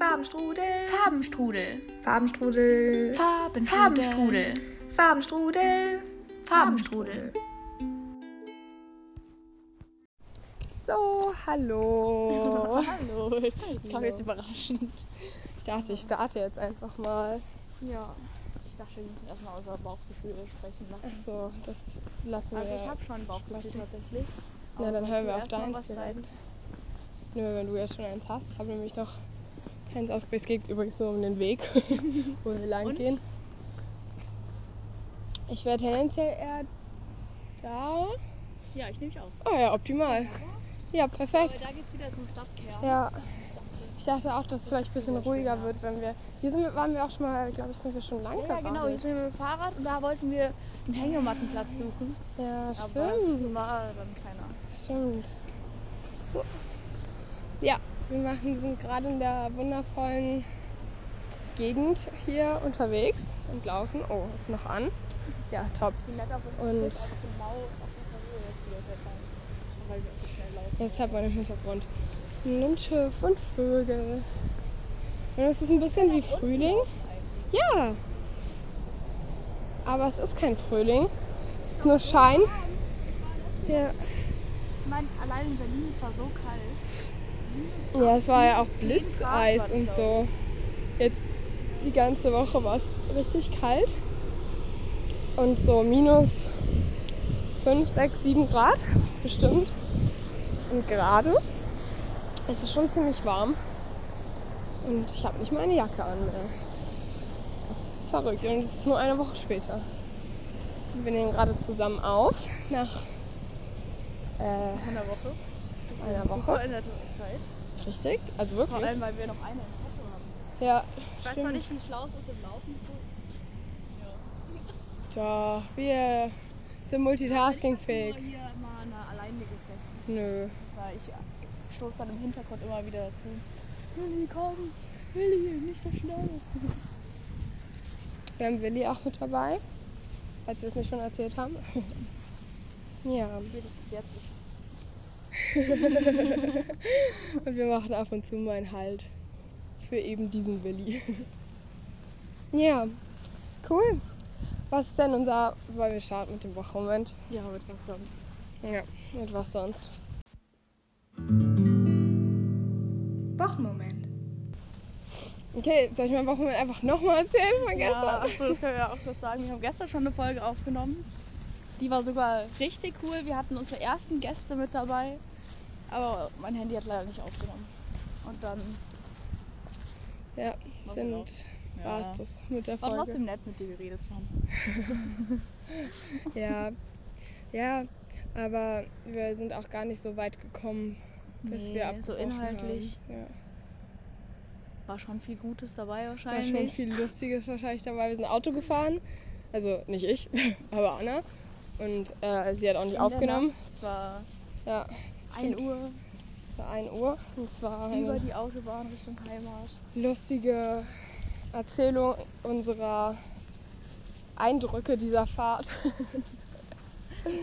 Farbenstrudel. Farbenstrudel. Farbenstrudel. Farben Farbenstrudel. Farbenstrudel. Farbenstrudel. So, hallo. Hallo. Kam jetzt überraschend. Ich dachte, ich starte jetzt einfach mal. Ja. Ich dachte, wir müssen erstmal unser Bauchgefühl sprechen lassen. Achso, das lassen wir. Also ich habe schon ein Bauchgefühl tatsächlich. Na, dann hören wir auf deins direkt. Nö, wenn du jetzt schon eins hast. Ich habe nämlich noch keins ausprobiert. Es geht übrigens nur um den Weg, wo wir lang Und? gehen. Ich wäre tendenziell eher da. Ja, ich nehme mich auch. Oh ja, optimal. Ja, Aber perfekt. da geht's wieder zum Stadtkern. Ja. Ich dachte auch, dass es vielleicht ein bisschen ruhiger wird, wenn wir. Hier sind wir, waren wir auch schon mal, glaube ich, sind wir schon lang Ja, ja, genau. Hier sind wir mit dem Fahrrad und da wollten wir einen Hängemattenplatz suchen. Ja, Aber stimmt. es war dann keiner. Stimmt. Ja, wir machen, sind gerade in der wundervollen Gegend hier unterwegs und laufen. Oh, ist noch an. Ja, top. Und-. Jetzt hat man im Hintergrund ein Schiff und Vögel. Und es ist ein bisschen wie Frühling. Ja. Aber es ist kein Frühling. Es ist nur Schein. Ja. Ich meine, allein in Berlin ist es so kalt. Ja, es war ja auch 10 Blitzeis und so. Jetzt die ganze Woche war es richtig kalt. Und so minus 5, 6, 7 Grad bestimmt. Und gerade ist es schon ziemlich warm. Und ich habe nicht meine Jacke an mehr. Das ist verrückt. Und es ist nur eine Woche später. Wir nehmen gerade zusammen auf nach äh, In der Woche. Einer Super Woche. in der Zeit. Richtig? Also Vor wirklich? allem, weil wir noch eine im Petto haben. Ja, Ich weiß zwar stimmt. nicht, wie schlau es ist, im Laufen zu. Doch, wir sind multitaskingfähig. Ich hier mal eine alleinige Fläche. Nö. Weil ich stoße dann im Hintergrund immer wieder dazu. Willi, komm! Willi, nicht so schnell! Wir haben Willi auch mit dabei, als wir es nicht schon erzählt haben. ja. Spätestens jetzt ist Und wir machen ab und zu mal einen Halt für eben diesen Willi. ja, cool. Was ist denn unser, weil wir starten mit dem Wochenmoment? Ja, mit was sonst? Ja, mit was sonst? Wochenmoment. Okay, soll ich mein Wochenmoment einfach nochmal erzählen von Ja, gestern? achso, das können wir auch kurz sagen. Wir haben gestern schon eine Folge aufgenommen. Die war sogar richtig cool. Wir hatten unsere ersten Gäste mit dabei. Aber mein Handy hat leider nicht aufgenommen. Und dann Ja, sind, genau? war es das mit der war Folge. trotzdem nett, mit dir geredet zu haben. Ja, ja, aber wir sind auch gar nicht so weit gekommen, bis Nee, wir so abgebrochen inhaltlich Haben. Ja. War schon viel Gutes dabei War wahrscheinlich. schon viel Lustiges wahrscheinlich dabei. Wir sind Auto gefahren, also nicht ich, aber Anna. Und äh, sie hat auch nicht In aufgenommen. War Ja, 1 stimmt. Uhr es war 1 Uhr und es war über die Autobahn Richtung Heimat. lustige Erzählung unserer Eindrücke dieser Fahrt.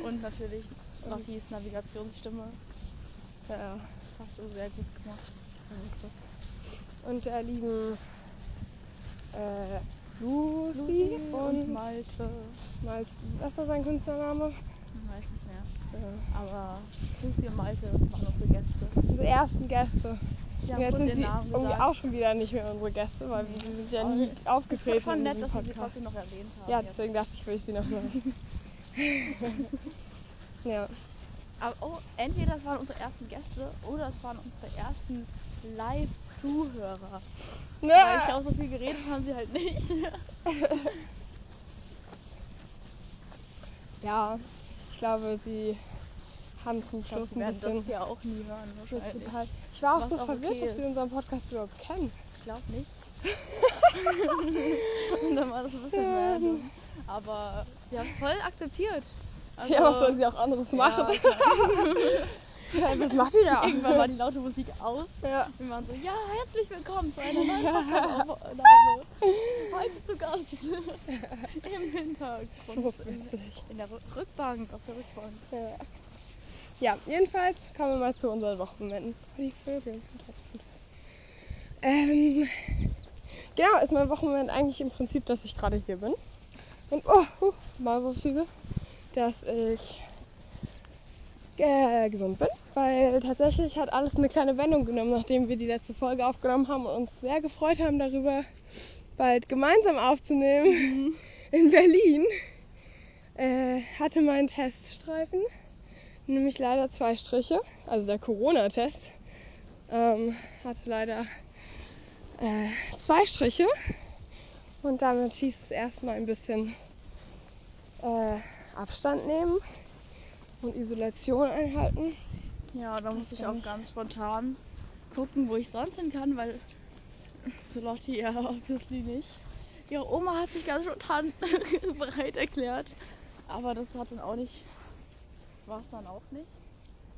Und natürlich Rafis Navigationsstimme. ja. Das hast du sehr gut gemacht. Und der lieben äh, Lucy, und Malte. Mal, was war sein Künstlername? Weiß nicht Aber Lucy und Malte waren unsere Gäste. Unsere ersten Gäste. Die Und jetzt sind sie Namen irgendwie gesagt. auch schon wieder nicht mehr unsere Gäste, weil sie sind ja nie es ist aufgetreten schon nett, dass wir sie trotzdem noch erwähnt haben. Ja, jetzt. deswegen dachte ich, will ich sie nochmal. ja. Aber oh, entweder das waren unsere ersten Gäste oder es waren unsere ersten Live-Zuhörer. Weil ich glaube, so viel geredet haben sie halt nicht. Ja, ich glaube, sie haben zum Schluss ein bisschen. das hier auch nie hören. Wahrscheinlich. total, ich war auch Was so auch verwirrt, okay ist. sie unseren Podcast überhaupt kennen. Ich glaube nicht. Und dann war das ein bisschen Ja. random. Aber sie haben voll akzeptiert. Also, ja, was sollen sie auch anderes machen? Ja, was macht ihr da? Irgendwann war die laute Musik aus. Ja. Wir waren so, ja, herzlich willkommen zu einer neuen Podcast-Aufnahme. Heute zu Gast im Hintergrund. So witzig. In der Rück- Rückbank, auf der Rückbank. Ja. ja, jedenfalls kommen wir mal zu unseren Wochenmomenten. Oh, die Vögel. Ähm, genau, ist mein Wochenende eigentlich im Prinzip, dass ich gerade hier bin. Und, oh, uh, Maulwurfshügel, dass ich äh, gesund bin, weil tatsächlich hat alles eine kleine Wendung genommen, nachdem wir die letzte Folge aufgenommen haben und uns sehr gefreut haben darüber, bald gemeinsam aufzunehmen. In Berlin. Äh, hatte mein Teststreifen nämlich leider zwei Striche, also der Corona-Test ähm, hatte leider äh, zwei Striche. Und damit hieß es erstmal ein bisschen äh, Abstand nehmen und Isolation einhalten. Ja, da muss ich auch ganz spontan gucken, wo ich sonst hin kann, weil so Lotti ja obviously nicht. Ihre Oma hat sich ganz spontan bereit erklärt. Aber das hat dann auch nicht. War es dann auch nicht.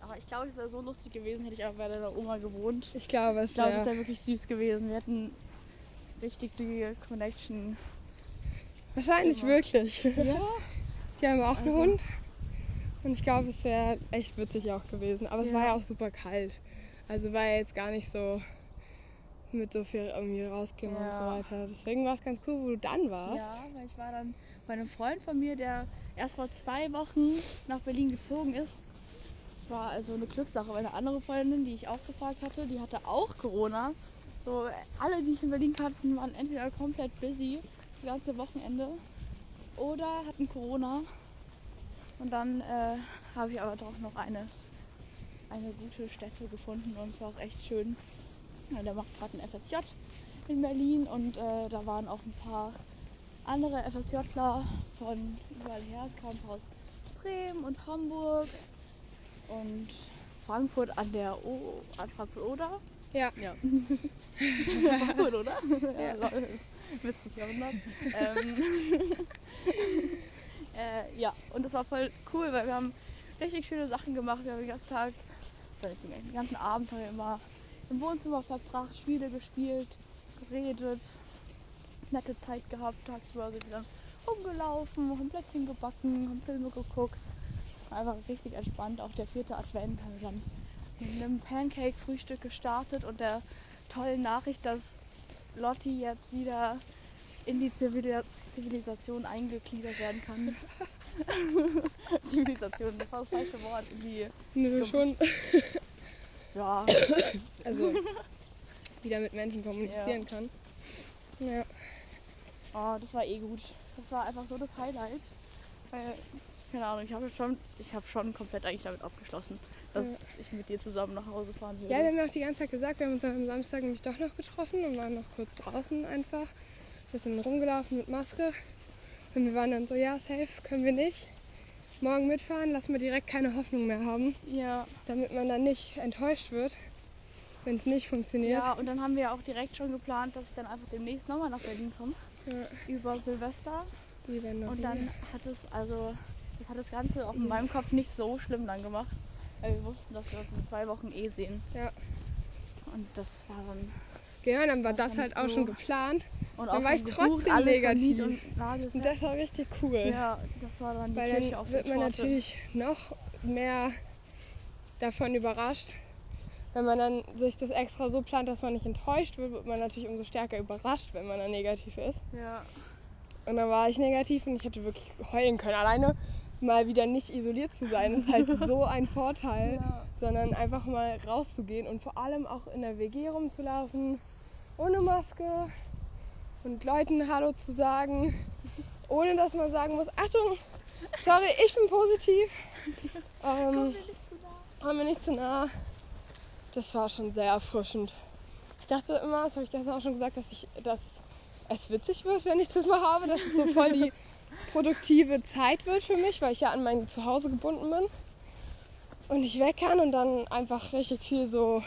Aber ich glaube, es wäre so lustig gewesen, hätte ich auch bei deiner Oma gewohnt. Ich glaube, es Ich glaube, es wäre wäre wirklich süß gewesen. Wir hätten richtig die Connection. wahrscheinlich immer. wirklich. Ja. Die haben auch einen Hund. Und ich glaube, es wäre echt witzig auch gewesen. Aber es war Ja. ja auch super kalt. Also war ja jetzt gar nicht so mit so viel irgendwie rausgehen und so Ja. weiter. Deswegen war es ganz cool, wo du dann warst. Ja, weil ich war dann bei einem Freund von mir, der erst vor zwei Wochen nach Berlin gezogen ist. War also eine Glückssache, weil eine andere Freundin, die ich auch gefragt hatte, die hatte auch Corona. So, alle, die ich in Berlin kannten, waren entweder komplett busy, das ganze Wochenende, oder hatten Corona. Und dann äh, habe ich aber doch noch eine, eine gute Stätte gefunden und es war auch echt schön. Ja, der macht gerade ein FSJ in Berlin und äh, da waren auch ein paar andere FSJler von überall her. Es kam aus Bremen und Hamburg und Frankfurt an der O an Frankfurt oder? Ja. Ja. Frankfurt oder? Ja. lol. Witz des Jahrhunderts. ähm, äh, ja, und das war voll cool, weil wir haben richtig schöne Sachen gemacht. Wir haben den ganzen Tag, den ganzen Abend haben wir immer im Wohnzimmer verbracht, Spiele gespielt, geredet, nette Zeit gehabt. Tagsüber sind wir dann rumgelaufen, haben Plätzchen gebacken, haben Filme geguckt. Einfach richtig entspannt. Auch der vierte Advent haben wir dann mit einem Pancake-Frühstück gestartet und der tollen Nachricht, dass Lotti jetzt wieder in die Zivili Zivilisation eingegliedert werden kann. Zivilisation, das war das falsche Wort. In die, Nö, schon. ja, Also wieder mit Menschen kommunizieren kann. Ja. oh, das war eh gut. Das war einfach so das Highlight. Weil, keine Ahnung, ich habe schon, ich habe schon komplett eigentlich damit abgeschlossen, dass Ja. ich mit dir zusammen nach Hause fahren würde. Ja, wir haben ja auch die ganze Zeit gesagt, wir haben uns dann am Samstag nämlich doch noch getroffen und waren noch kurz draußen einfach. Bisschen rumgelaufen mit Maske. Und wir waren dann so, ja, safe, können wir nicht. Morgen mitfahren, lassen wir direkt keine Hoffnung mehr haben, ja, damit man dann nicht enttäuscht wird, wenn es nicht funktioniert. ja, und dann haben wir auch direkt schon geplant, dass ich dann einfach demnächst nochmal nach Berlin komme. Ja, Über Silvester. die werden noch Und dann hat es also, das hat das Ganze auch in meinem Kopf nicht so schlimm dann gemacht, weil wir wussten, dass wir uns in zwei Wochen eh sehen. Ja. Und das war dann. Genau, dann war das war halt nicht auch so- schon geplant. Und Dann war ich trotzdem negativ. Und. Und das war richtig cool. ja, das war dann die Weil auf dann der wird man Torte. natürlich noch mehr davon überrascht. Wenn man dann sich das extra so plant, dass man nicht enttäuscht wird, wird man natürlich umso stärker überrascht, wenn man dann negativ ist. Ja, Und dann war ich negativ und ich hätte wirklich heulen können. Alleine mal wieder nicht isoliert zu sein, ist halt so ein Vorteil. Ja. Sondern einfach mal rauszugehen und vor allem auch in der WG rumzulaufen, ohne Maske und Leuten Hallo zu sagen, ohne dass man sagen muss, Achtung, sorry, ich bin positiv. Ähm, Komm mir nicht zu nah. wir nicht zu nah. Das war schon sehr erfrischend. Ich dachte immer, das habe ich gestern auch schon gesagt, dass ich, dass es witzig wird, wenn ich das mal habe, dass es so voll die produktive Zeit wird für mich, weil ich ja an mein Zuhause gebunden bin und ich weg kann und dann einfach richtig viel so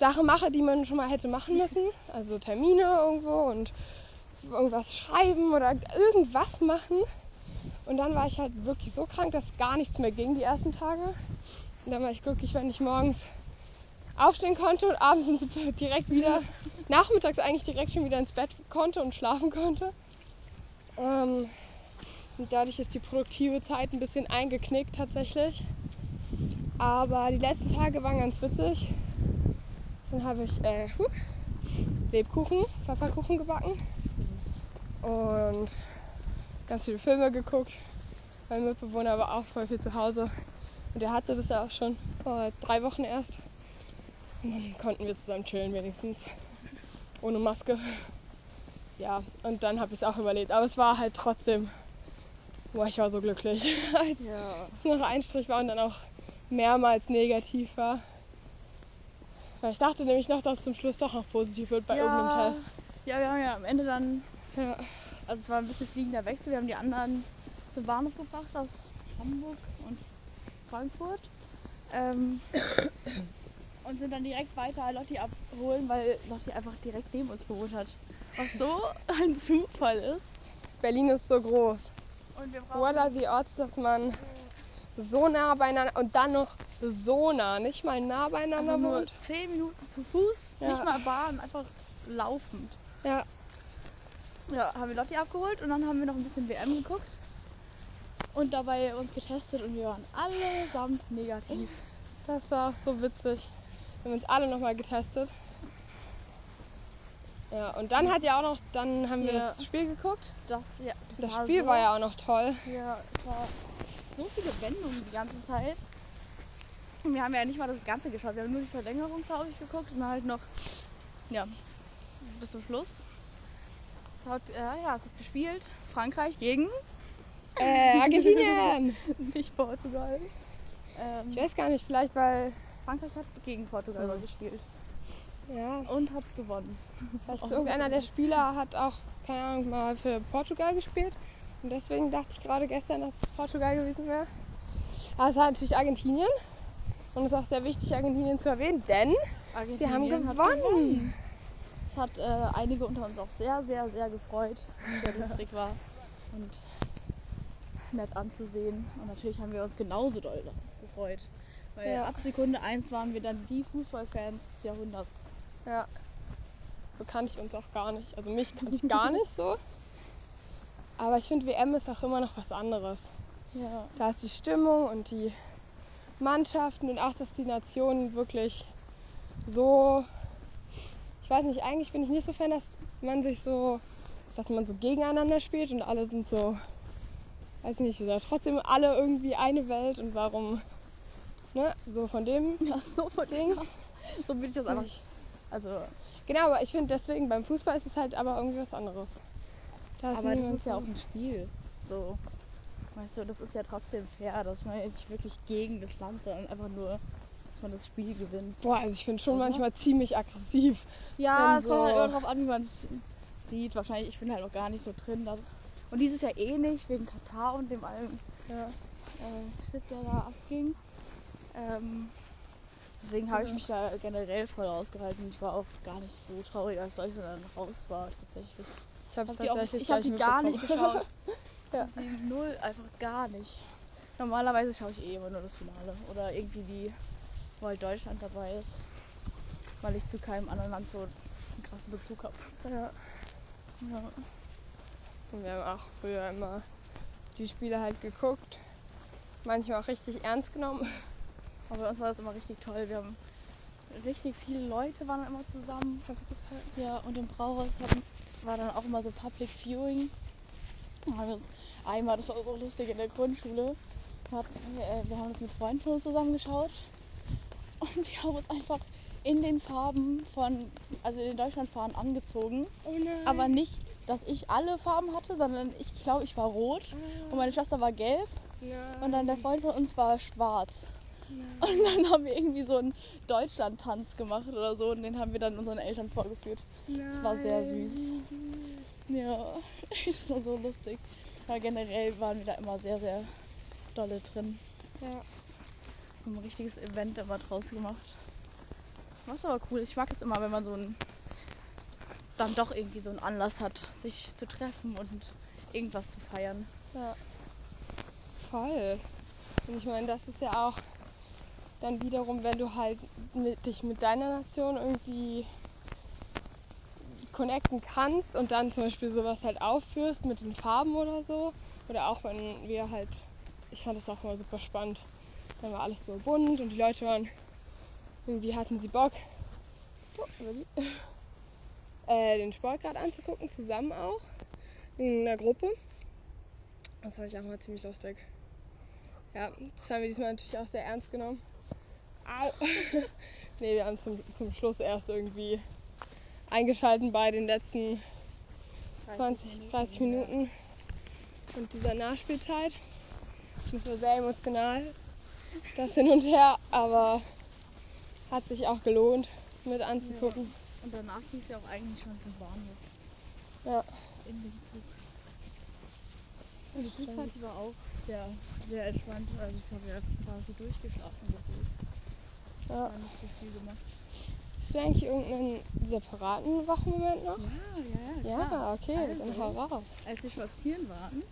Sachen mache, die man schon mal hätte machen müssen. Also Termine irgendwo und irgendwas schreiben oder irgendwas machen. Und dann war ich halt wirklich so krank, dass gar nichts mehr ging die ersten Tage. Und dann war ich glücklich, wenn ich morgens aufstehen konnte und abends direkt wieder, nachmittags eigentlich direkt schon wieder ins Bett konnte und schlafen konnte. Ähm, und dadurch ist die produktive Zeit ein bisschen eingeknickt tatsächlich. Aber die letzten Tage waren ganz witzig. Dann habe ich äh, Lebkuchen, Pfefferkuchen gebacken und ganz viele Filme geguckt. Mein Mitbewohner war auch voll viel zu Hause und der hatte das ja auch schon vor drei Wochen erst. Und dann konnten wir zusammen chillen wenigstens. Ohne Maske. Ja, und dann habe ich es auch überlebt. Aber es war halt trotzdem, boah, ich war so glücklich, als Ja. es noch ein Strich war und dann auch mehrmals negativ war. Weil ich dachte nämlich noch, dass es zum Schluss doch noch positiv wird bei Ja. irgendeinem Test. Ja, wir haben ja am Ende dann, Ja. also es war ein bisschen fliegender Wechsel, wir haben die anderen zum Bahnhof gebracht aus Hamburg und Frankfurt. Ähm, und sind dann direkt weiter Lotti abholen, weil Lotti einfach direkt neben uns gewohnt hat. Was so ein Zufall ist. Berlin ist so groß. Und wir brauchen What are the odds, dass man so nah beieinander und dann noch so nah, nicht mal nah beieinander einfach nur? 10 Minuten zu Fuß, Ja. nicht mal Bahn, einfach laufend. Ja. Ja, haben wir Lotti abgeholt und dann haben wir noch ein bisschen WM geguckt und dabei uns getestet und wir waren allesamt negativ. Das war auch so witzig. Wir haben uns alle nochmal getestet. Ja, und dann hat ja auch noch, dann haben wir Ja. das Spiel geguckt. Das, ja, das, Das war Spiel so, war ja auch noch toll. Ja, es war so viele Wendungen die ganze Zeit. Und wir haben ja nicht mal das Ganze geschaut. Wir haben nur die Verlängerung, glaube ich, geguckt und halt noch, ja, bis zum Schluss. Es hat, äh, ja, es hat gespielt. Frankreich gegen Äh, Argentinien! nicht Portugal. Ähm, Ich weiß gar nicht, vielleicht weil, Frankreich hat gegen Portugal Mhm. gespielt ja, und hat gewonnen. Oh. irgendeiner der Spieler hat auch, keine Ahnung, mal für Portugal gespielt. Und deswegen dachte ich gerade gestern, dass es Portugal gewesen wäre. Aber es war natürlich Argentinien. Und es ist auch sehr wichtig, Argentinien zu erwähnen, denn sie haben Argentinien hat gewonnen. Es hat äh, einige unter uns auch sehr, sehr, sehr gefreut, sehr lustig war und nett anzusehen. Und natürlich haben wir uns genauso doll gefreut. Weil Ja. ab Sekunde 1 waren wir dann die Fußballfans des Jahrhunderts. Ja. So kannte ich uns auch gar nicht. Also mich kannte ich gar nicht so. Aber ich finde, WM ist auch immer noch was anderes. Ja. Da ist die Stimmung und die Mannschaften und auch, dass die Nationen wirklich so. Ich weiß nicht, eigentlich bin ich nicht so Fan, dass man sich so. dass man so gegeneinander spielt und alle sind so. Weiß ich nicht, wir sind trotzdem alle irgendwie eine Welt und warum. Ne? So von dem ja, so von Ding. So würde ich das einfach. nicht. Also, Genau, aber ich finde deswegen beim Fußball ist es halt aber irgendwie was anderes. Da aber das ist ja so- auch ein Spiel. So. Weißt du, das ist ja trotzdem fair, dass man jetzt nicht wirklich gegen das Land, sondern einfach nur, dass man das Spiel gewinnt. Boah, also ich finde schon Oder? manchmal ziemlich aggressiv. Ja, es kommt halt so- immer drauf an, wie man es sieht. Wahrscheinlich, ich bin halt auch gar nicht so drin. Da. Und dieses Jahr eh nicht, wegen Katar und dem allem Ja. äh, Shit, der da abging. Ähm, deswegen habe ich mich da generell voll rausgehalten. Ich war auch gar nicht so traurig, als Deutschland dann raus war, tatsächlich. Ich habe Hab die auch- gleich die gar nicht geschaut. Ja. Hab null, einfach gar nicht. Normalerweise schaue ich eh immer nur das Finale. Oder irgendwie die, wo halt Deutschland dabei ist. Weil ich zu keinem anderen Land so einen krassen Bezug habe. Ja. Ja. Und wir haben auch früher immer die Spiele halt geguckt. Manchmal auch richtig ernst genommen. Aber bei uns war das immer richtig toll. Wir haben richtig viele Leute waren immer zusammen. Kannst du kurz halten? Ja, und im Brauhaus hatten, war dann auch immer so Public Viewing. Uns einmal, das war so lustig in der Grundschule, äh, wir haben das mit Freunden von uns zusammengeschaut. Und wir haben uns einfach in den Farben von, also in den Deutschlandfahnen angezogen. Oh. Aber nicht, dass ich alle Farben hatte, sondern ich glaube, ich war rot und meine Schwester war gelb nein. und dann der Freund von uns war schwarz. Und dann haben wir irgendwie so einen Deutschland-Tanz gemacht oder so und den haben wir dann unseren Eltern vorgeführt. Das war sehr süß. Ja, das war so lustig. Aber generell waren wir da immer sehr, sehr dolle drin. Ja. Haben ein richtiges Event immer draus gemacht. Ist aber cool. Ich mag es immer, wenn man so ein dann doch irgendwie so einen Anlass hat, sich zu treffen und irgendwas zu feiern. Ja. Voll. Und ich meine, das ist ja auch dann wiederum, wenn du halt mit, dich mit deiner Nation irgendwie connecten kannst und dann zum Beispiel sowas halt aufführst mit den Farben oder so. Oder auch wenn wir halt, ich fand das auch immer super spannend. Dann war alles so bunt und die Leute waren, irgendwie hatten sie Bock. Oh, äh, den Sport gerade anzugucken, zusammen auch. In einer Gruppe. Das fand ich auch mal ziemlich lustig. Ja, das haben wir diesmal natürlich auch sehr ernst genommen. Au! nee, wir haben zum, zum Schluss erst irgendwie eingeschalten bei den letzten 20, 30 Minuten und dieser Nachspielzeit. Das war sehr emotional, das hin und her, aber hat sich auch gelohnt mit anzugucken. Und danach ging es ja auch eigentlich schon zum Bahnhof. Ja. In den Zug. das Die. Zugfahrt war auch sehr, sehr entspannt. Also ich habe ja quasi durchgeschlafen. gefühlt. Ja. Nicht so viel gemacht. Hast du eigentlich irgendeinen separaten Wochenmoment noch? Ja, ja, Ja, klar. okay, dann Also, hau raus. Als wir spazieren waren,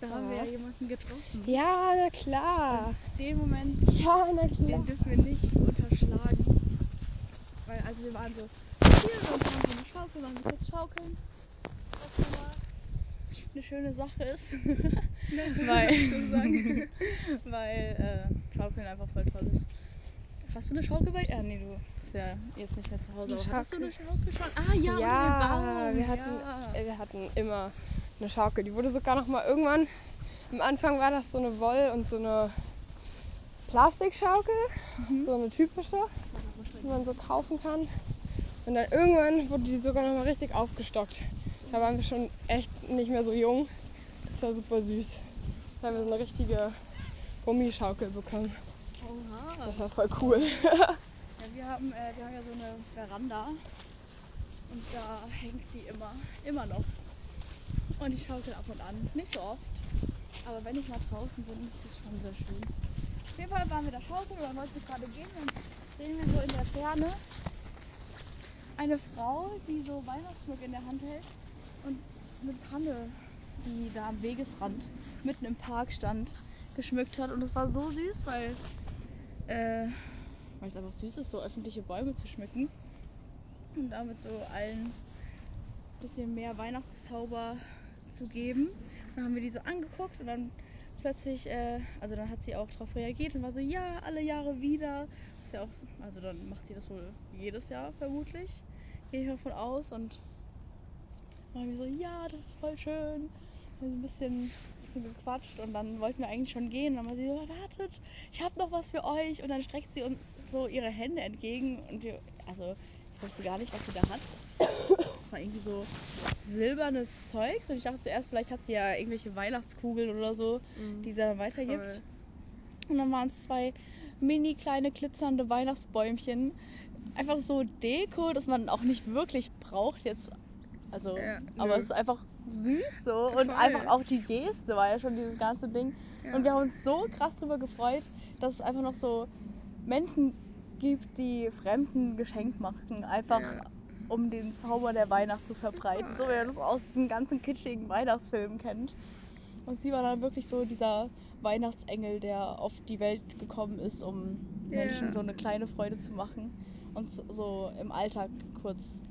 da haben wir Ja. ja jemanden getroffen. Ja, na klar. Den Moment, Ja, na klar. den dürfen wir nicht unterschlagen. Weil also wir waren so spazieren und haben so eine Schaukel, waren so kurz schaukeln. Was schon mal eine schöne Sache ist. weil weil äh, Schaukeln einfach voll toll ist. Hast du eine Schaukel bei? Ja, nee, du bist ja jetzt nicht mehr zu Hause. Aber hattest du eine Schaukel? Schon? Ah ja, Ja, wir hatten, ja. äh, wir hatten immer eine Schaukel. Die wurde sogar noch mal irgendwann. Am Anfang war das so eine Woll- und so eine Plastikschaukel, Mhm. so eine typische, die man so kaufen kann. Und dann irgendwann wurde die sogar noch mal richtig aufgestockt. Da waren wir schon echt nicht mehr so jung. Das war super süß. Da haben wir so eine richtige Gummischaukel bekommen. Das war voll cool. Ja, wir haben, äh, wir haben ja so eine Veranda und da hängt die immer, immer noch. Und ich schaukel ab und an. Nicht so oft, aber wenn ich mal draußen bin, ist es schon sehr schön. Auf jeden Fall waren wir da schaukeln und dann wollten wir gerade gehen und sehen wir so in der Ferne eine Frau, die so Weihnachtsschmuck in der Hand hält und eine Tanne, die da am Wegesrand mitten im Park stand, geschmückt hat. Und es war so süß, weil äh, weil es einfach süß ist, so öffentliche Bäume zu schmücken und damit so allen ein bisschen mehr Weihnachtszauber zu geben. Dann haben wir die so angeguckt und dann plötzlich, äh, also dann hat sie auch darauf reagiert und war so, ja, alle Jahre wieder. Ist ja auch, also dann macht sie das wohl jedes Jahr vermutlich, gehe ich mal von aus. Und waren wir so, ja, das ist voll schön. Ein bisschen, bisschen gequatscht und dann wollten wir eigentlich schon gehen. Und dann war sie so, wartet, ich habe noch was für euch. Und dann streckt sie uns so ihre Hände entgegen und wir, also ich wusste gar nicht, was sie da hat. Das war irgendwie so silbernes Zeugs und ich dachte zuerst, vielleicht hat sie ja irgendwelche Weihnachtskugeln oder so, die sie dann weitergibt. Voll. Und dann waren es zwei mini kleine glitzernde Weihnachtsbäumchen. Einfach so Deko, dass man auch nicht wirklich braucht jetzt. Also, Ja, aber es ist einfach süß so und Voll. einfach auch die Geste war ja schon dieses ganze Ding. Ja. Und wir haben uns so krass drüber gefreut, dass es einfach noch so Menschen gibt, die Fremden Geschenk machen, einfach Ja. um den Zauber der Weihnacht zu verbreiten, so wie man das aus den ganzen kitschigen Weihnachtsfilmen kennt. Und sie war dann wirklich so dieser Weihnachtsengel, der auf die Welt gekommen ist, um. Menschen so eine kleine Freude zu machen und so- so im Alltag kurz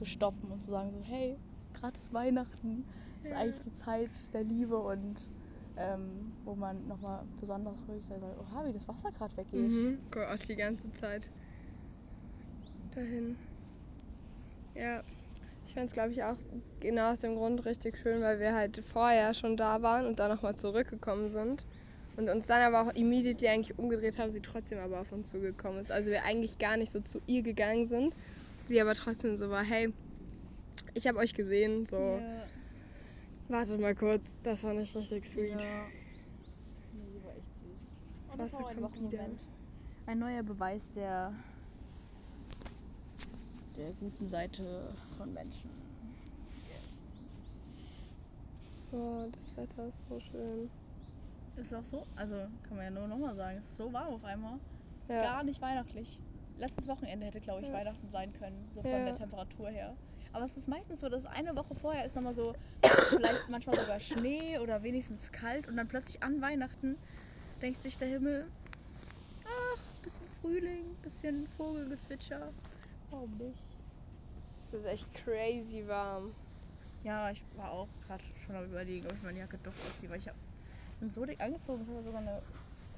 zu stoppen und zu sagen so, hey, gerade ist Weihnachten, ist Ja. eigentlich die Zeit der Liebe und ähm, wo man nochmal besonders ruhig sein soll. Oha, wie das Wasser gerade weggeht. Mhm. Gott, die ganze Zeit dahin. Ja, ich fand es, glaube ich, auch genau aus dem Grund richtig schön, weil wir halt vorher schon da waren und dann nochmal zurückgekommen sind. Und uns dann aber auch immediately eigentlich umgedreht haben, sie trotzdem aber auf uns zugekommen ist. Also wir eigentlich gar nicht so zu ihr gegangen sind, sie aber trotzdem so war, hey, ich habe euch gesehen, so, Ja. wartet mal kurz, das war nicht richtig sweet. Ja. Nee, die war echt süß. Das Und das war ein wieder. Ein neuer Beweis der, der guten Seite von Menschen. Oh, das Wetter ist so schön. Ist auch so, also kann man ja nur nochmal sagen, es ist so warm auf einmal. Ja. Gar nicht weihnachtlich. Letztes Wochenende hätte, glaube ich, Ja. Weihnachten sein können, so von Ja. der Temperatur her. Aber es ist meistens so, dass eine Woche vorher ist nochmal so, vielleicht manchmal sogar Schnee oder wenigstens kalt und dann plötzlich an Weihnachten denkt sich der Himmel, ach, bisschen Frühling, bisschen Vogelgezwitscher. Warum nicht? Es ist echt crazy warm. Ja, ich war auch gerade schon am überlegen, ob ich meine Jacke doch ausziehe, weil ich bin so dick angezogen, ich habe sogar eine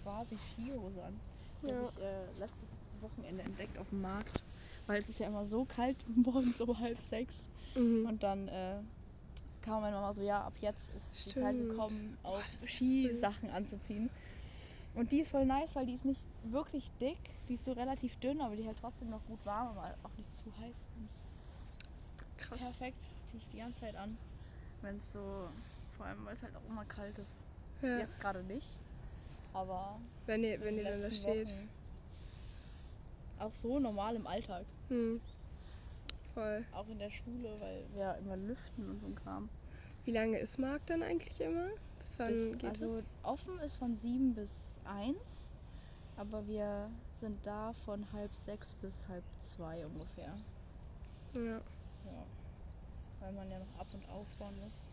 quasi Skihose an. Die Ja. ich äh, letztes Wochenende entdeckt auf dem Markt. weil es ist ja immer so kalt morgens um halb sechs. Mhm. Und dann äh, kam meine Mama so, ja, ab jetzt ist die Zeit Stimmt. gekommen, auch ja Skisachen anzuziehen. Und die ist voll nice, weil die ist nicht wirklich dick, die ist so relativ dünn, aber die hält trotzdem noch gut warm, aber auch nicht zu heiß. Krass. perfekt, ziehe ich die ganze Zeit an. Wenn es so, vor allem weil es halt auch immer kalt ist. Ja. Jetzt gerade nicht, aber Wenn ihr, so wenn ihr dann da steht. Wochen Auch so normal im Alltag. Hm. Voll. Auch in der Schule, weil wir ja immer lüften und so ein Kram. Wie lange ist Marc dann eigentlich immer? Bis wann Bis, geht also es? offen ist von 7 bis 1, aber wir sind da von halb 6 bis halb 2 ungefähr. Ja. Ja. Weil man ja noch ab und aufbauen muss.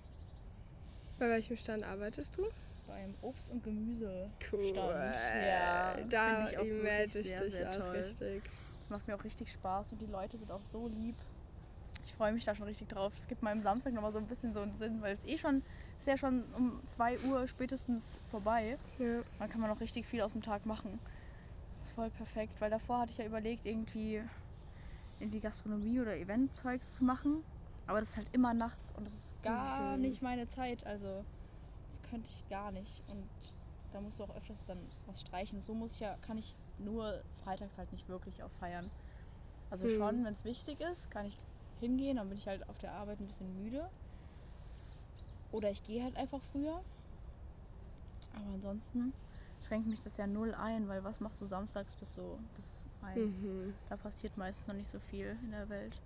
Bei welchem Stand arbeitest du? Beim Obst- und Gemüse. Cool. Ja, da ich auch melde ich sehr, dich sehr auch toll. richtig. Das macht mir auch richtig Spaß und die Leute sind auch so lieb. Ich freue mich da schon richtig drauf. Es gibt meinem Samstag nochmal so ein bisschen so einen Sinn, weil es eh schon, ist ja schon um 2 Uhr spätestens vorbei. Ja. Dann kann man noch richtig viel aus dem Tag machen. Das ist voll perfekt, weil davor hatte ich ja überlegt, irgendwie in die Gastronomie oder Eventzeugs zu machen. Aber das ist halt immer nachts und das ist gar Mhm. nicht meine Zeit. Also das könnte ich gar nicht. Und da musst du auch öfters dann was streichen. So muss ich ja, kann ich nur freitags halt nicht wirklich auch feiern. Also Mhm. schon, wenn es wichtig ist, kann ich hingehen, dann bin ich halt auf der Arbeit ein bisschen müde. Oder ich gehe halt einfach früher. Aber ansonsten schränkt mich das ja null ein, weil was machst du samstags bis so bis eins? Mhm. Da passiert meistens noch nicht so viel in der Welt.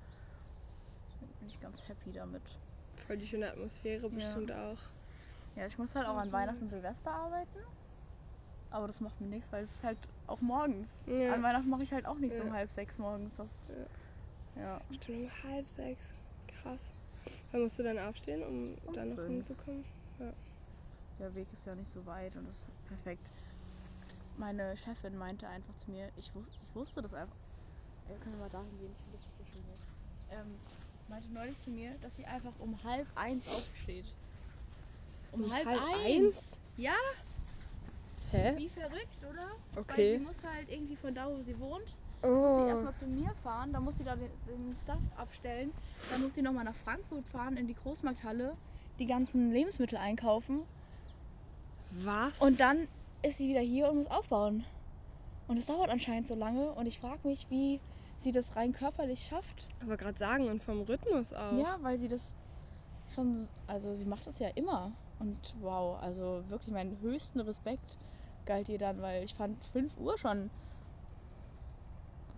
Deswegen bin ich ganz happy damit. Voll die schöne Atmosphäre bestimmt auch. Ja, ich muss halt auch an Mhm. Weihnachten und Silvester arbeiten. Aber das macht mir nichts, weil es ist halt auch morgens. Ja. An Weihnachten mache ich halt auch nicht so um Ja. halb sechs morgens. Das, ja. Stimmt, um halb sechs. Krass. Wann musst du dann aufstehen, um Um dann noch rumzukommen? Der Weg ist ja nicht so weit und das ist perfekt. Meine Chefin meinte einfach zu mir, ich, wus ich wusste das einfach. Ja, können wir mal dahin gehen, ich finde das jetzt so schön. Ähm, meinte neulich zu mir, dass sie einfach um halb eins aufsteht. Um, halb, eins? Ja, Hä? wie verrückt, oder? Weil Okay. sie muss halt irgendwie von da, wo sie wohnt, muss sie Oh. erstmal zu mir fahren, dann muss sie da den, den Stuff abstellen, dann muss sie nochmal nach Frankfurt fahren in die Großmarkthalle, die ganzen Lebensmittel einkaufen Was? und dann ist sie wieder hier und muss aufbauen. Und es dauert anscheinend so lange und ich frage mich, wie sie das rein körperlich schafft. Aber gerade sagen und vom Rhythmus auch. Ja, weil sie das schon, also sie macht das ja immer. Und wow, also wirklich meinen höchsten Respekt galt ihr dann, weil ich fand 5 Uhr schon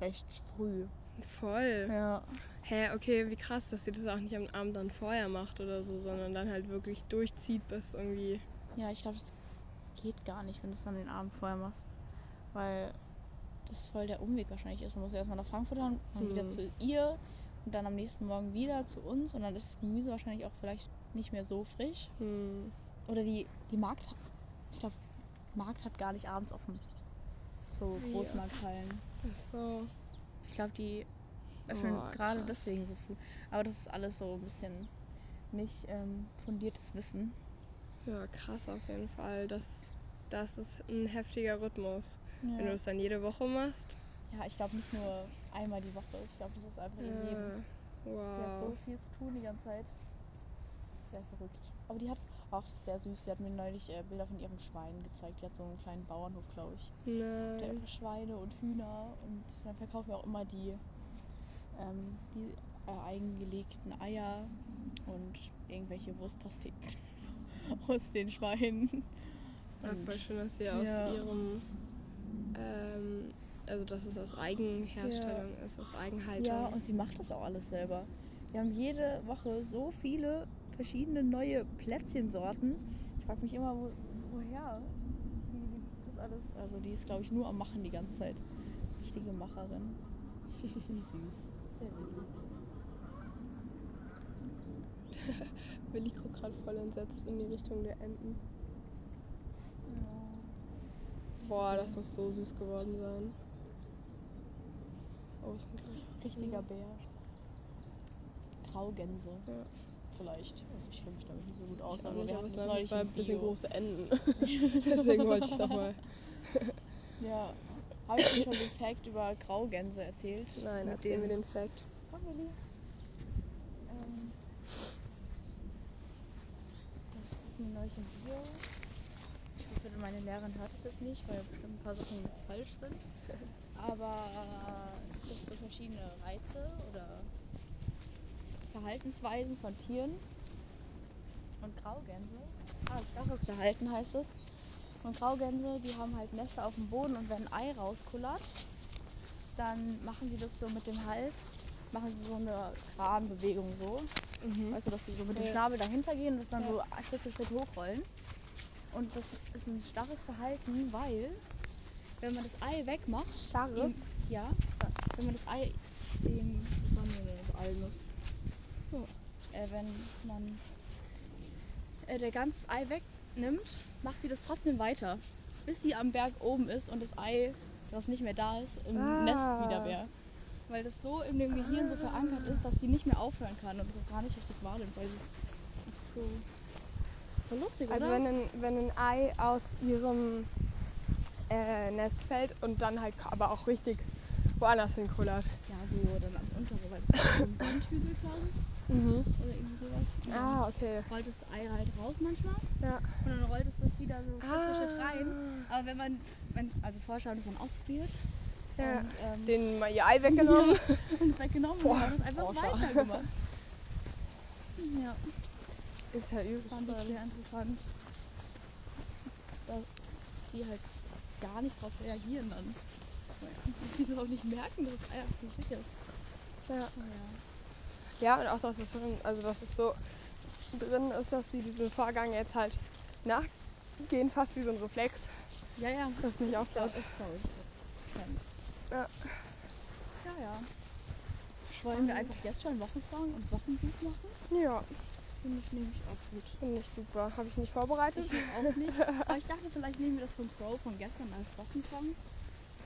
recht früh. Voll. Ja. Hä, okay, wie krass, dass sie das auch nicht am Abend dann vorher macht oder so, sondern dann halt wirklich durchzieht bis irgendwie. Ja, ich glaube, das geht gar nicht, wenn du es dann den Abend vorher machst. Weil das voll der Umweg wahrscheinlich ist. Du musst erstmal nach Frankfurt, dann, dann wieder Hm. zu ihr und dann am nächsten Morgen wieder zu uns und dann ist das Gemüse wahrscheinlich auch vielleicht nicht mehr so frisch. Hm. Oder die, die Markt, ich glaube, Markt hat gar nicht abends offen. So Ja. Großmarkthallen. Ach so. Ich glaube, die öffnen Oh, gerade deswegen so früh. Aber das ist alles so ein bisschen nicht ähm, fundiertes Wissen. Ja, krass auf jeden Fall. Das, das ist ein heftiger Rhythmus. Wenn du Ja, das dann jede Woche machst. ja ich glaube nicht nur einmal die Woche. Ich glaube, das ist einfach ihr Leben. Ja. Die hat so Wow. viel zu tun die ganze Zeit. Sehr verrückt. Aber die hat, ist sehr süß. Sie hat mir neulich äh, Bilder von ihrem Schwein gezeigt. Die hat so einen kleinen Bauernhof, glaube ich. Der hat Nein. einfach Schweine und Hühner und dann verkaufen wir auch immer die, ähm, die äh, eigengelegten Eier und irgendwelche Wurstpasteten aus den Schweinen. Ja, voll schön, dass sie aus Ja. ihrem. Ähm, also, dass es aus Eigenherstellung ist, aus Eigenhaltung. Ja, und sie macht das auch alles selber. Wir haben jede Woche so viele verschiedene neue Plätzchensorten. Ich frage mich immer, wo, woher die, das alles. Also die ist, glaube ich, nur am Machen die ganze Zeit. Richtige Macherin. Wie süß. Sehr lieb. Willi guckt gerade voll entsetzt in die Richtung der Enten. Boah, das muss so süß geworden sein. Oh, ist nicht Richtiger Bär. Graugänse. Ja. Vielleicht. Also ich kenne mich damit nicht so gut aus, Ich aber nicht, wir aber es im ein bisschen Bio. große Enten. Deswegen wollte ich es doch mal. Ja. Habe ich dir schon den Fact über Graugänse erzählt? Nein, Mit erzähl dem- mir den Fact. Komm, Willi. Ähm, das hatten wir neulich im Bio. Ich hoffe, meine Lehrerin hört es jetzt nicht, weil bestimmt ein paar Sachen jetzt falsch sind. Aber es gibt so verschiedene Reize oder Verhaltensweisen von Tieren. Und Graugänse, ah, starres Verhalten heißt es. Und Graugänse, die haben halt Nester auf dem Boden und wenn ein Ei rauskullert, dann machen sie das so mit dem Hals, machen sie so eine Kranbewegung so. Mhm. Weißt du, dass sie so mit dem. Schnabel dahinter gehen und das dann Ja. so Schritt für Schritt hochrollen. Und das ist ein starres Verhalten, weil wenn man das Ei wegmacht, Starres? ihm- ja, wenn man das Ei dem was haben wir denn, Walnuss. So. Äh, wenn man äh, der ganze Ei wegnimmt, macht sie das trotzdem weiter, bis sie am Berg oben ist und das Ei, das nicht mehr da ist, im Ah. Nest wieder wäre. Weil das so in dem Gehirn so verankert ist, dass sie nicht mehr aufhören kann und es auch gar nicht richtig wahrnimmt, weil sie so voll lustig, Also oder? wenn ein, wenn ein Ei aus ihrem äh, Nest fällt und dann halt aber auch richtig woanders hinkullert. ja, so dann ans untere, weil das ist so ein Sandhügel quasi Mhm. oder irgendwie sowas. Und Ah, okay. rollt das Ei halt raus manchmal Ja. und dann rollt es das wieder so Schritt für Schritt rein. Ah. Aber wenn man, wenn, also vorher haben es dann ausprobiert Ja. und ähm, Den mal ihr Ei weggenommen. und es weggenommen und Boah, wir haben es einfach Forscher. weitergemacht. Ja, Ist ja übel. fand ich sehr interessant. Dass die halt gar nicht drauf reagieren dann. Dass sie so auch nicht merken, dass es einfach nicht ist. Ja. Ja. Ja, und auch, dass es, drin, also, dass es so drin ist, dass sie diesen Vorgang jetzt halt nachgehen, fast wie so ein Reflex. Ja, ja. Das ist nicht glaub- Ist, glaube ich. Ja. Ja, ja. Wollen wir einfach jetzt schon Wochensong und Wochenbuch machen? Ja, Finde ich nämlich auch gut. finde ich super. Habe ich nicht vorbereitet. Ich auch nicht. Aber ich dachte, vielleicht nehmen wir das von Pro von gestern als Wochensong.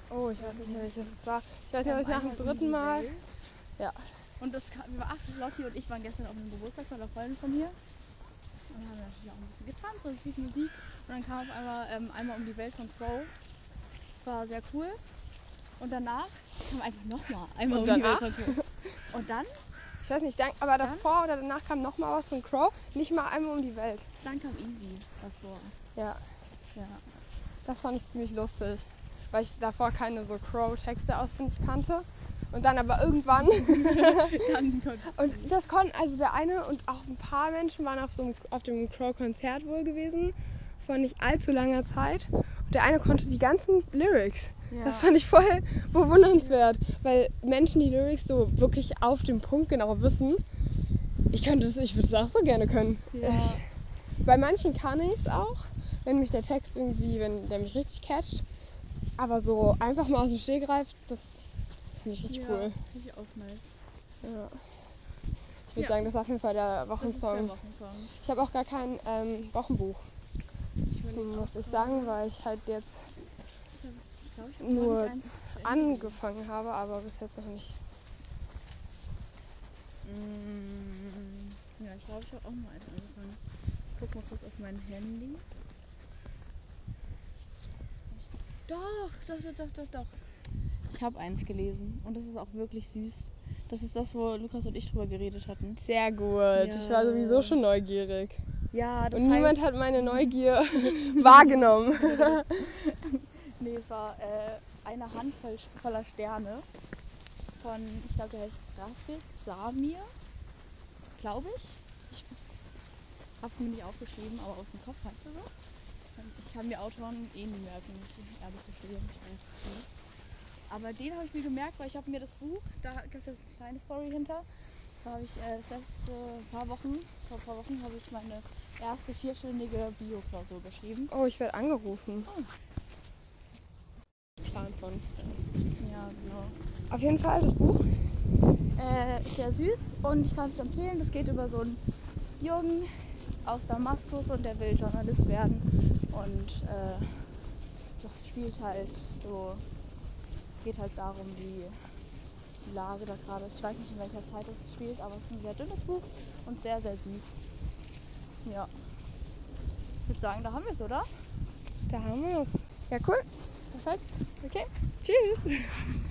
Oh, ich weiß nicht mehr, welches es war. Ich weiß nicht, ob ich nach dem dritten Mal. Welt. Ja. Und das kam, wir waren, ach, Lotti und ich waren gestern auf einem Geburtstag von einer Freundin von mir. Und haben natürlich auch ein bisschen getanzt und es lief Musik. Und dann kam auf einmal ähm, einmal um die Welt von Pro. War sehr cool. Und danach kam einfach nochmal einmal Und um danach? die Welt von Pro. Und dann, Ich weiß nicht, aber Dann? davor oder danach kam noch mal was von Crow. Nicht mal einmal um die Welt. dann kam Easy davor. Ja, Ja. das fand ich ziemlich lustig. Weil ich davor keine so Crow-Texte auswendig kannte. Und dann aber irgendwann. und das konnten, also der eine und auch ein paar Menschen waren auf, so einem, auf dem Crow-Konzert wohl gewesen. Vor nicht allzu langer Zeit. Und der eine konnte die ganzen Lyrics. ja. Das fand ich voll bewundernswert, weil Menschen die Lyrics so wirklich auf den Punkt genau wissen. Ich könnte es, ich würde es auch so gerne können. Ja. Ich, bei manchen kann ich es auch, wenn mich der Text irgendwie, wenn der mich richtig catcht. Aber so einfach mal aus dem Stegreif, das finde ich richtig ja, cool. Finde ich auch nice. Ja. Ich würde Ja. sagen, das ist auf jeden Fall der ist der Wochensong. Wochensong. Ich habe auch gar kein ähm, Wochenbuch, Ich muss ich sagen, weil ich halt jetzt Ich glaub, ich nur angefangen habe, aber bis jetzt noch nicht. Mm, Ja, ich glaube, ich habe auch mal eins angefangen. Ich guck mal kurz auf mein Handy. Doch, doch, doch, doch, doch, doch. Ich habe eins gelesen und das ist auch wirklich süß. Das ist das, wo Lukas und ich drüber geredet hatten. Sehr gut. Ich war Ja. sowieso schon neugierig. Ja, das Und niemand heißt, hat meine Neugier wahrgenommen. nee, es war äh, eine Handvoll voller Sterne von, ich glaube, der heißt Grafik Samir, glaube ich. Ich habe es mir nicht aufgeschrieben, aber aus dem Kopf heißt er so. Ich kann mir Autoren eh nie merken, ich ehrlich gestehen. Ich weiß nicht. Aber den habe ich mir gemerkt, weil ich habe mir das Buch, da ist jetzt eine kleine Story hinter. Da habe ich äh, das letzte paar Wochen, vor ein paar Wochen habe ich meine erste vierstündige Bio-Klausur geschrieben. Oh, ich werde angerufen. Oh. Plan von. Ja, genau. Auf jeden Fall das Buch. Äh, ist sehr süß und ich kann es empfehlen. Das geht über so einen Jungen aus Damaskus und der will Journalist werden. Und äh, das spielt halt so, geht halt darum, wie die Lage da gerade ist. Ich weiß nicht, in welcher Zeit es spielt, aber es ist ein sehr dünnes Buch und sehr, sehr süß. Ja. Ich würde sagen, da haben wir es, oder? Da haben wir es. Ja, cool. Perfekt. Okay. Tschüss.